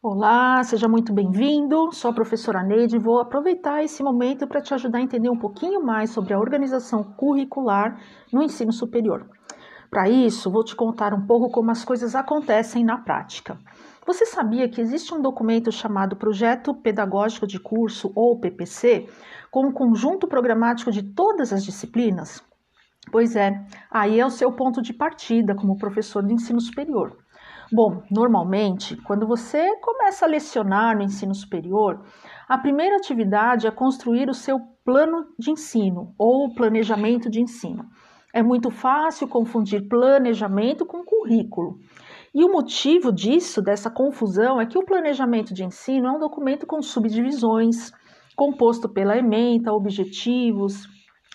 Olá, seja muito bem-vindo. Sou a professora Neide e vou aproveitar esse momento para te ajudar a entender um pouquinho mais sobre a organização curricular no ensino superior. Para isso, vou te contar um pouco como as coisas acontecem na prática. Você sabia que existe um documento chamado Projeto Pedagógico de Curso, ou PPC, com um conjunto programático de todas as disciplinas? Pois é, aí é o seu ponto de partida como professor de ensino superior. Bom, normalmente, quando você começa a lecionar no ensino superior, a primeira atividade é construir o seu plano de ensino ou planejamento de ensino. É muito fácil confundir planejamento com currículo. E o motivo disso, dessa confusão, é que o planejamento de ensino é um documento com subdivisões, composto pela ementa, objetivos.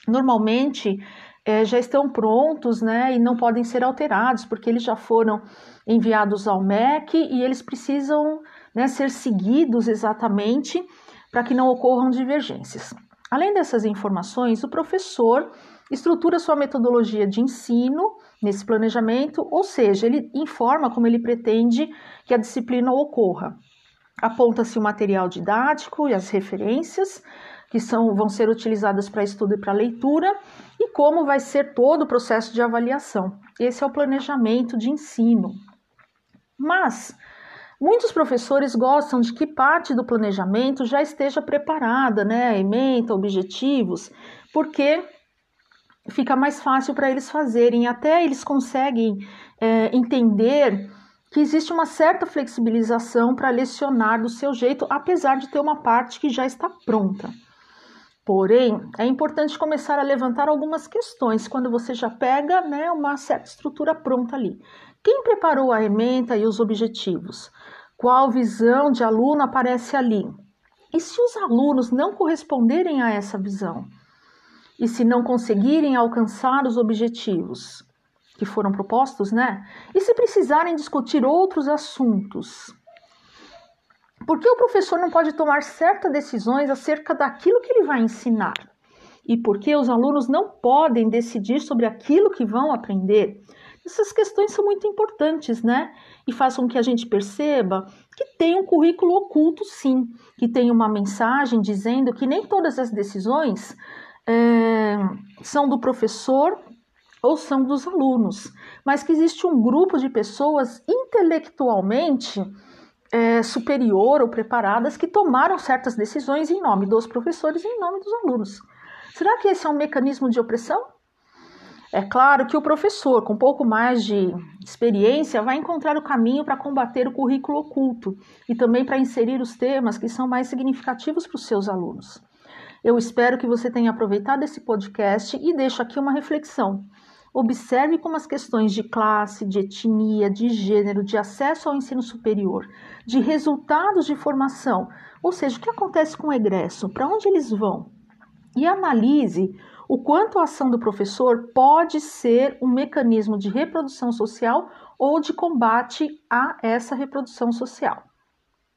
Normalmente é, já estão prontos né, e não podem ser alterados, porque eles já foram enviados ao MEC e eles precisam né, ser seguidos exatamente para que não ocorram divergências. Além dessas informações, o professor estrutura sua metodologia de ensino nesse planejamento, ou seja, ele informa como ele pretende que a disciplina ocorra. Aponta-se o material didático e as referências que são, vão ser utilizadas para estudo e para leitura e como vai ser todo o processo de avaliação. Esse é o planejamento de ensino. Mas muitos professores gostam de que parte do planejamento já esteja preparada, né? Ementa, objetivos, porque fica mais fácil para eles fazerem. Até eles conseguem é, entender que existe uma certa flexibilização para lecionar do seu jeito, apesar de ter uma parte que já está pronta. Porém, é importante começar a levantar algumas questões quando você já pega né, uma certa estrutura pronta ali. Quem preparou a ementa e os objetivos? Qual visão de aluno aparece ali? E se os alunos não corresponderem a essa visão? E se não conseguirem alcançar os objetivos que foram propostos, né? E se precisarem discutir outros assuntos? Por que o professor não pode tomar certas decisões acerca daquilo que ele vai ensinar? E por que os alunos não podem decidir sobre aquilo que vão aprender? Essas questões são muito importantes, né? E façam com que a gente perceba que tem um currículo oculto, sim, que tem uma mensagem dizendo que nem todas as decisões é, são do professor ou são dos alunos, mas que existe um grupo de pessoas intelectualmente é, superior ou preparadas que tomaram certas decisões em nome dos professores e em nome dos alunos. Será que esse é um mecanismo de opressão? É claro que o professor, com um pouco mais de experiência, vai encontrar o caminho para combater o currículo oculto e também para inserir os temas que são mais significativos para os seus alunos. Eu espero que você tenha aproveitado esse podcast e deixo aqui uma reflexão. Observe como as questões de classe, de etnia, de gênero, de acesso ao ensino superior, de resultados de formação, ou seja, o que acontece com o egresso, para onde eles vão, e analise o quanto a ação do professor pode ser um mecanismo de reprodução social ou de combate a essa reprodução social.